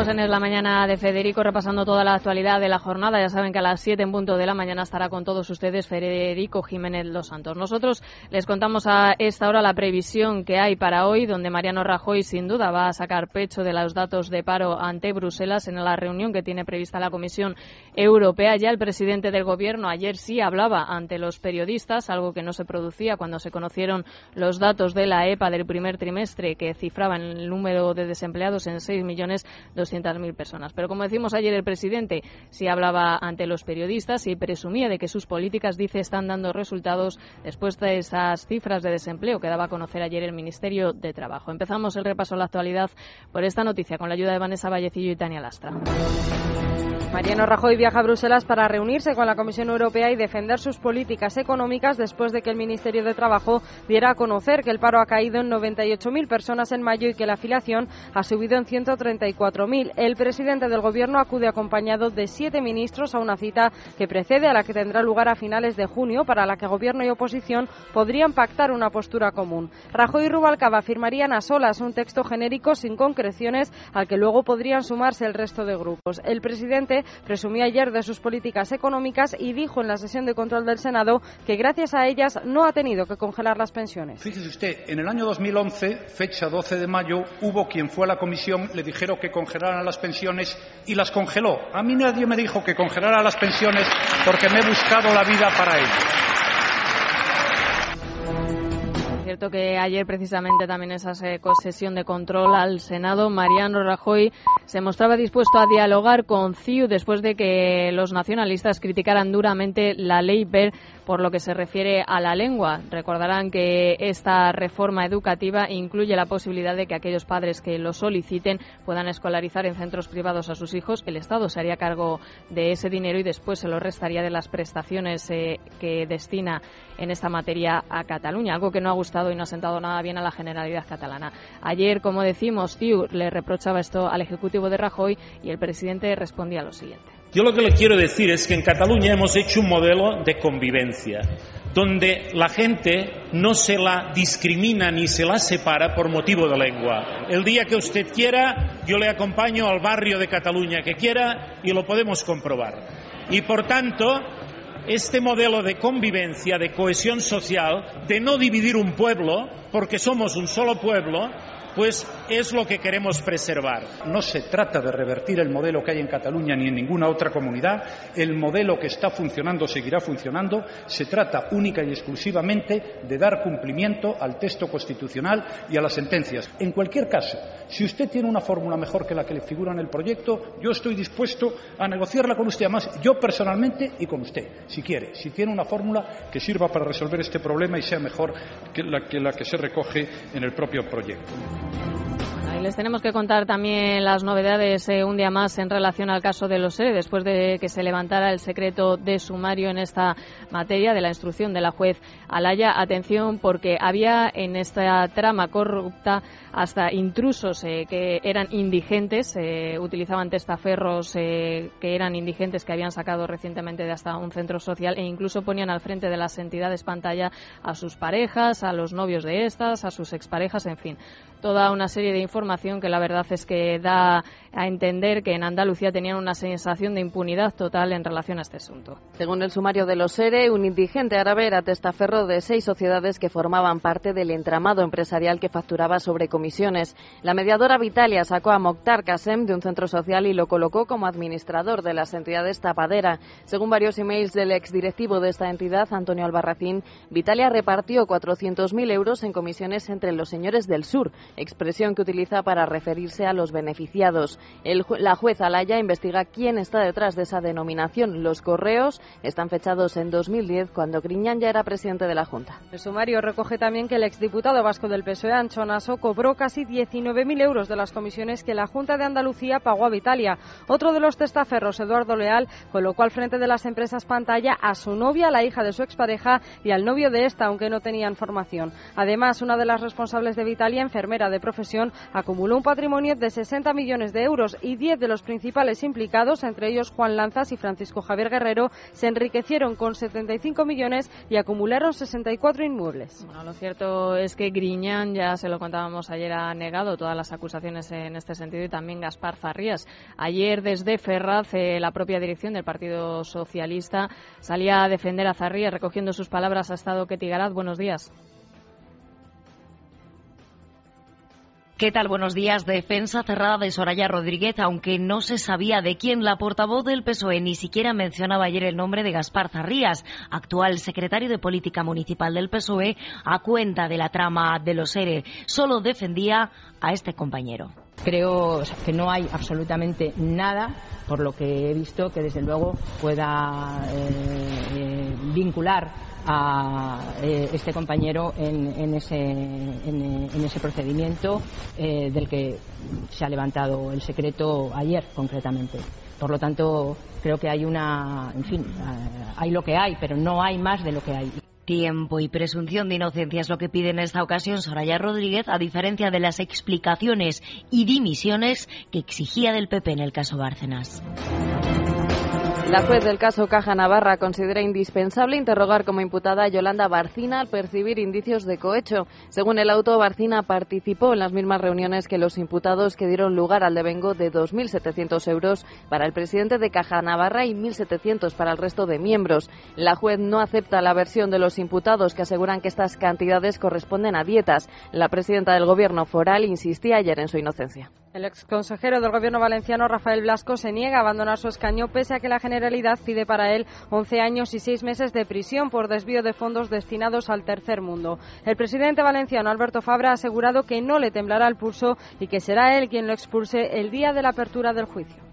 Seguimos en la mañana de Federico repasando toda la actualidad de la jornada. Ya saben que a las 7 en punto de la mañana estará con todos ustedes Federico Jiménez Los Santos. Nosotros les contamos a esta hora la previsión que hay para hoy, donde Mariano Rajoy sin duda va a sacar pecho de los datos de paro ante Bruselas en la reunión que tiene prevista la Comisión Europea. Ya el presidente del Gobierno ayer sí hablaba ante los periodistas, algo que no se producía cuando se conocieron los datos de la EPA del primer trimestre, que cifraban el número de desempleados en 6 millones 200.000 personas. Pero como decimos ayer, el presidente sí hablaba ante los periodistas y presumía de que sus políticas, dice, están dando resultados después de esas cifras de desempleo que daba a conocer ayer el Ministerio de Trabajo. Empezamos el repaso a la actualidad por esta noticia con la ayuda de Vanessa Vallecillo y Tania Lastra. Mariano Rajoy viaja a Bruselas para reunirse con la Comisión Europea y defender sus políticas económicas después de que el Ministerio de Trabajo diera a conocer que el paro ha caído en 98.000 personas en mayo y que la afiliación ha subido en 134.000. El presidente del Gobierno acude acompañado de siete ministros a una cita que precede a la que tendrá lugar a finales de junio, para la que Gobierno y oposición podrían pactar una postura común. Rajoy y Rubalcaba firmarían a solas un texto genérico sin concreciones al que luego podrían sumarse el resto de grupos. El presidente presumió ayer de sus políticas económicas y dijo en la sesión de control del Senado que gracias a ellas no ha tenido que congelar las pensiones. Fíjese usted, en el año 2011, fecha 12 de mayo, hubo quien fue a la comisión, le dijeron que congelaran las pensiones y las congeló. A mí nadie me dijo que congelara las pensiones porque me he buscado la vida para ello cierto que ayer precisamente también esa sesión de control al Senado, Mariano Rajoy se mostraba dispuesto a dialogar con CIU después de que los nacionalistas criticaran duramente la ley BER por lo que se refiere a la lengua. Recordarán que esta reforma educativa incluye la posibilidad de que aquellos padres que lo soliciten puedan escolarizar en centros privados a sus hijos. El Estado se haría cargo de ese dinero y después se lo restaría de las prestaciones eh, que destina en esta materia a Cataluña, algo que no ha gustado y no ha sentado nada bien a la generalidad catalana. Ayer, como decimos, CIU le reprochaba esto al Ejecutivo de Rajoy y el presidente respondía lo siguiente. Yo lo que le quiero decir es que en Cataluña hemos hecho un modelo de convivencia, donde la gente no se la discrimina ni se la separa por motivo de lengua. El día que usted quiera, yo le acompaño al barrio de Cataluña que quiera y lo podemos comprobar. Y por tanto, este modelo de convivencia, de cohesión social, de no dividir un pueblo, porque somos un solo pueblo, pues es lo que queremos preservar. No se trata de revertir el modelo que hay en Cataluña ni en ninguna otra comunidad. El modelo que está funcionando seguirá funcionando. Se trata única y exclusivamente de dar cumplimiento al texto constitucional y a las sentencias. En cualquier caso, si usted tiene una fórmula mejor que la que le figura en el proyecto, yo estoy dispuesto a negociarla con usted, además yo personalmente y con usted, si quiere, si tiene una fórmula que sirva para resolver este problema y sea mejor que la que, la que se recoge en el propio proyecto あ! Les tenemos que contar también las novedades eh, un día más en relación al caso de los ERE, después de que se levantara el secreto de sumario en esta materia de la instrucción de la juez Alaya. Atención, porque había en esta trama corrupta hasta intrusos eh, que eran indigentes, eh, utilizaban testaferros que eran indigentes que habían sacado recientemente de hasta un centro social e incluso ponían al frente de las entidades pantalla a sus parejas, a los novios de estas, a sus exparejas, en fin, toda una serie de informaciones que la verdad es que da a entender que en Andalucía tenían una sensación de impunidad total en relación a este asunto. Según el sumario de los ERE, un indigente árabe era testaferro de seis sociedades que formaban parte del entramado empresarial que facturaba sobre comisiones. La mediadora Vitalia sacó a Mokhtar Kasem de un centro social y lo colocó como administrador de las entidades tapadera. Según varios emails del exdirectivo de esta entidad, Antonio Albarracín, Vitalia repartió 400.000 euros en comisiones entre los señores del sur, expresión que utiliza para referirse a los beneficiados. la jueza Alaya investiga quién está detrás de esa denominación. Los correos están fechados en 2010, cuando Griñán ya era presidente de la Junta. El sumario recoge también que el exdiputado vasco del PSOE, Anchonaso, cobró casi 19.000 euros de las comisiones que la Junta de Andalucía pagó a Vitalia. Otro de los testaferros, Eduardo Leal, colocó al frente de las empresas pantalla a su novia, la hija de su expareja y al novio de esta, aunque no tenían formación. Además, una de las responsables de Vitalia, enfermera de profesión, acumuló un patrimonio de 60 millones de euros y 10 de los principales implicados, entre ellos Juan Lanzas y Francisco Javier Guerrero, se enriquecieron con 75 millones y acumularon 64 inmuebles. Bueno, lo cierto es que Griñán, ya se lo contábamos ayer, ha negado todas las acusaciones en este sentido y también Gaspar Farrías. Ayer desde Ferraz, eh, la propia dirección del Partido Socialista salía a defender a Zarrías, recogiendo sus palabras ha estado Ketty Garat. Buenos días. ¿Qué tal? Buenos días. Defensa cerrada de Soraya Rodríguez, aunque no se sabía de quién. La portavoz del PSOE ni siquiera mencionaba ayer el nombre de Gaspar Zarrías, actual secretario de Política Municipal del PSOE, a cuenta de la trama de los ERE. Solo defendía a este compañero. Creo que no hay absolutamente nada, por lo que he visto, que desde luego pueda eh, eh, vincular a eh, este compañero en, ese, en, ese, procedimiento eh, del que se ha levantado el secreto ayer concretamente. Por lo tanto, creo que hay una, en fin, eh, hay lo que hay, pero no hay más de lo que hay. Tiempo y presunción de inocencia es lo que pide en esta ocasión Soraya Rodríguez, a diferencia de las explicaciones y dimisiones que exigía del PP en el caso Bárcenas. La juez del caso Caja Navarra considera indispensable interrogar como imputada a Yolanda Barcina al percibir indicios de cohecho. Según el auto, Barcina participó en las mismas reuniones que los imputados que dieron lugar al devengo de 2.700 euros para el presidente de Caja Navarra y 1.700 para el resto de miembros. La juez no acepta la versión de los imputados que aseguran que estas cantidades corresponden a dietas. La presidenta del Gobierno foral insistía ayer en su inocencia. El exconsejero del Gobierno valenciano, Rafael Blasco, se niega a abandonar su escaño pese a que la Generalidad pide para él 11 años y 6 meses de prisión por desvío de fondos destinados al tercer mundo. El presidente valenciano, Alberto Fabra, ha asegurado que no le temblará el pulso y que será él quien lo expulse el día de la apertura del juicio.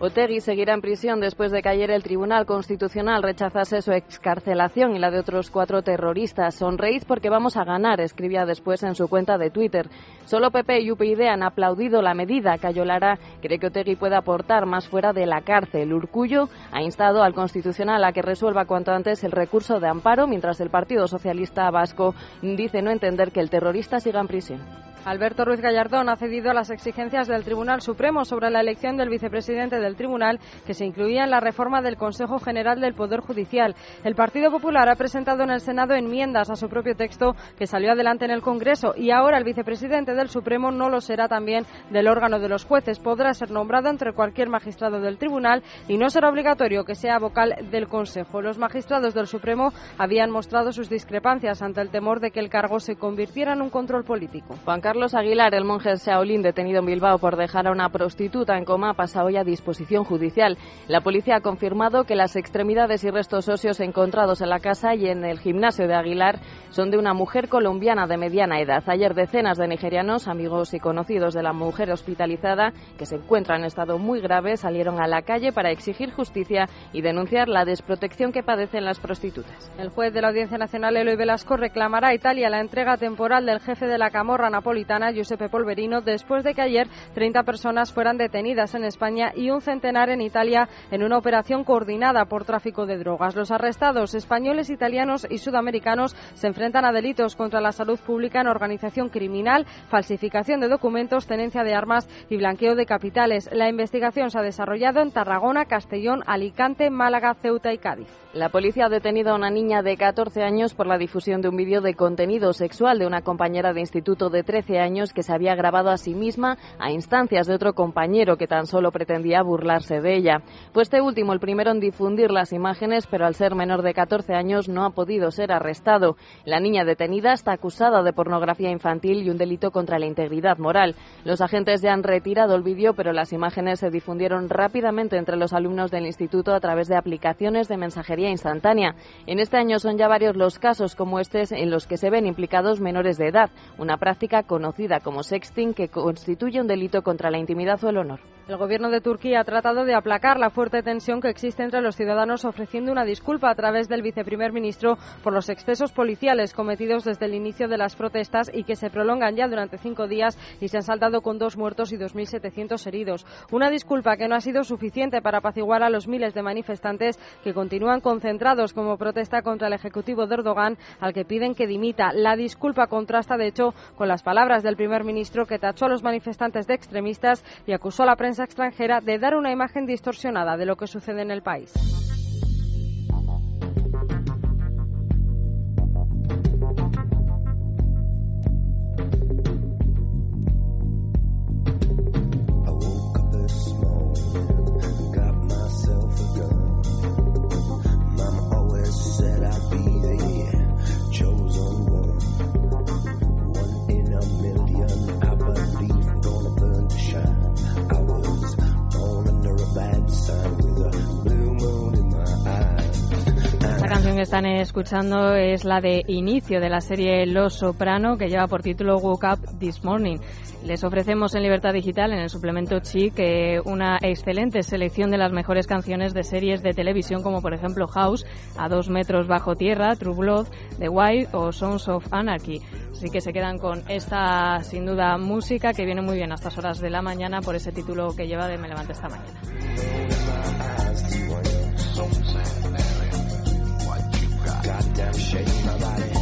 Otegui seguirá en prisión después de que ayer el Tribunal Constitucional rechazase su excarcelación y la de otros cuatro terroristas. Sonreíz porque vamos a ganar, escribía después en su cuenta de Twitter. Solo PP y UPyD han aplaudido la medida. Cayo Lara cree que Otegui puede aportar más fuera de la cárcel. Urcullo ha instado al Constitucional a que resuelva cuanto antes el recurso de amparo, mientras el Partido Socialista Vasco dice no entender que el terrorista siga en prisión. Alberto Ruiz Gallardón ha cedido a las exigencias del Tribunal Supremo sobre la elección del vicepresidente del Tribunal, que se incluía en la reforma del Consejo General del Poder Judicial. El Partido Popular ha presentado en el Senado enmiendas a su propio texto que salió adelante en el Congreso y ahora el vicepresidente del Supremo no lo será también del órgano de los jueces. Podrá ser nombrado entre cualquier magistrado del Tribunal y no será obligatorio que sea vocal del Consejo. Los magistrados del Supremo habían mostrado sus discrepancias ante el temor de que el cargo se convirtiera en un control político. Carlos Aguilar, el monje Shaolin detenido en Bilbao por dejar a una prostituta en coma, pasa hoy a disposición judicial. La policía ha confirmado que las extremidades y restos óseos encontrados en la casa y en el gimnasio de Aguilar son de una mujer colombiana de mediana edad. Ayer decenas de nigerianos, amigos y conocidos de la mujer hospitalizada, que se encuentra en estado muy grave, salieron a la calle para exigir justicia y denunciar la desprotección que padecen las prostitutas. El juez de la Audiencia Nacional, Eloy Velasco, reclamará a Italia la entrega temporal del jefe de la Camorra Napoleón Giuseppe Polverino, después de que ayer 30 personas fueran detenidas en España y un centenar en Italia en una operación coordinada por tráfico de drogas. Los arrestados españoles, italianos y sudamericanos se enfrentan a delitos contra la salud pública en organización criminal, falsificación de documentos, tenencia de armas y blanqueo de capitales. La investigación se ha desarrollado en Tarragona, Castellón, Alicante, Málaga, Ceuta y Cádiz. La policía ha detenido a una niña de 14 años por la difusión de un vídeo de contenido sexual de una compañera de instituto de 13 años que se había grabado a sí misma a instancias de otro compañero que tan solo pretendía burlarse de ella. Fue este último el primero en difundir las imágenes, pero al ser menor de 14 años no ha podido ser arrestado. La niña detenida está acusada de pornografía infantil y un delito contra la integridad moral. Los agentes ya han retirado el vídeo, pero las imágenes se difundieron rápidamente entre los alumnos del instituto a través de aplicaciones de mensajería instantánea. En este año son ya varios los casos como este en los que se ven implicados menores de edad, una práctica conocida como sexting que constituye un delito contra la intimidad o el honor. El gobierno de Turquía ha tratado de aplacar la fuerte tensión que existe entre los ciudadanos ofreciendo una disculpa a través del viceprimer ministro por los excesos policiales cometidos desde el inicio de las protestas y que se prolongan ya durante cinco días y se han saldado con dos muertos y 2.700 heridos. Una disculpa que no ha sido suficiente para apaciguar a los miles de manifestantes que continúan concentrados como protesta contra el ejecutivo de Erdogan, al que piden que dimita. La disculpa contrasta, de hecho, con las palabras del primer ministro que tachó a los manifestantes de extremistas y acusó a la prensa extranjera de dar una imagen distorsionada de lo que sucede en el país. Están escuchando es la de inicio de la serie Los Soprano, que lleva por título Woke Up This Morning. Les ofrecemos en Libertad Digital, en el suplemento Chic, eh, una excelente selección de las mejores canciones de series de televisión, como por ejemplo House, A dos metros bajo tierra, True Blood, The White o Sons of Anarchy. Así que se quedan con esta, sin duda, música que viene muy bien a estas horas de la mañana por ese título que lleva de Me levanté esta mañana. I'm shaking my body.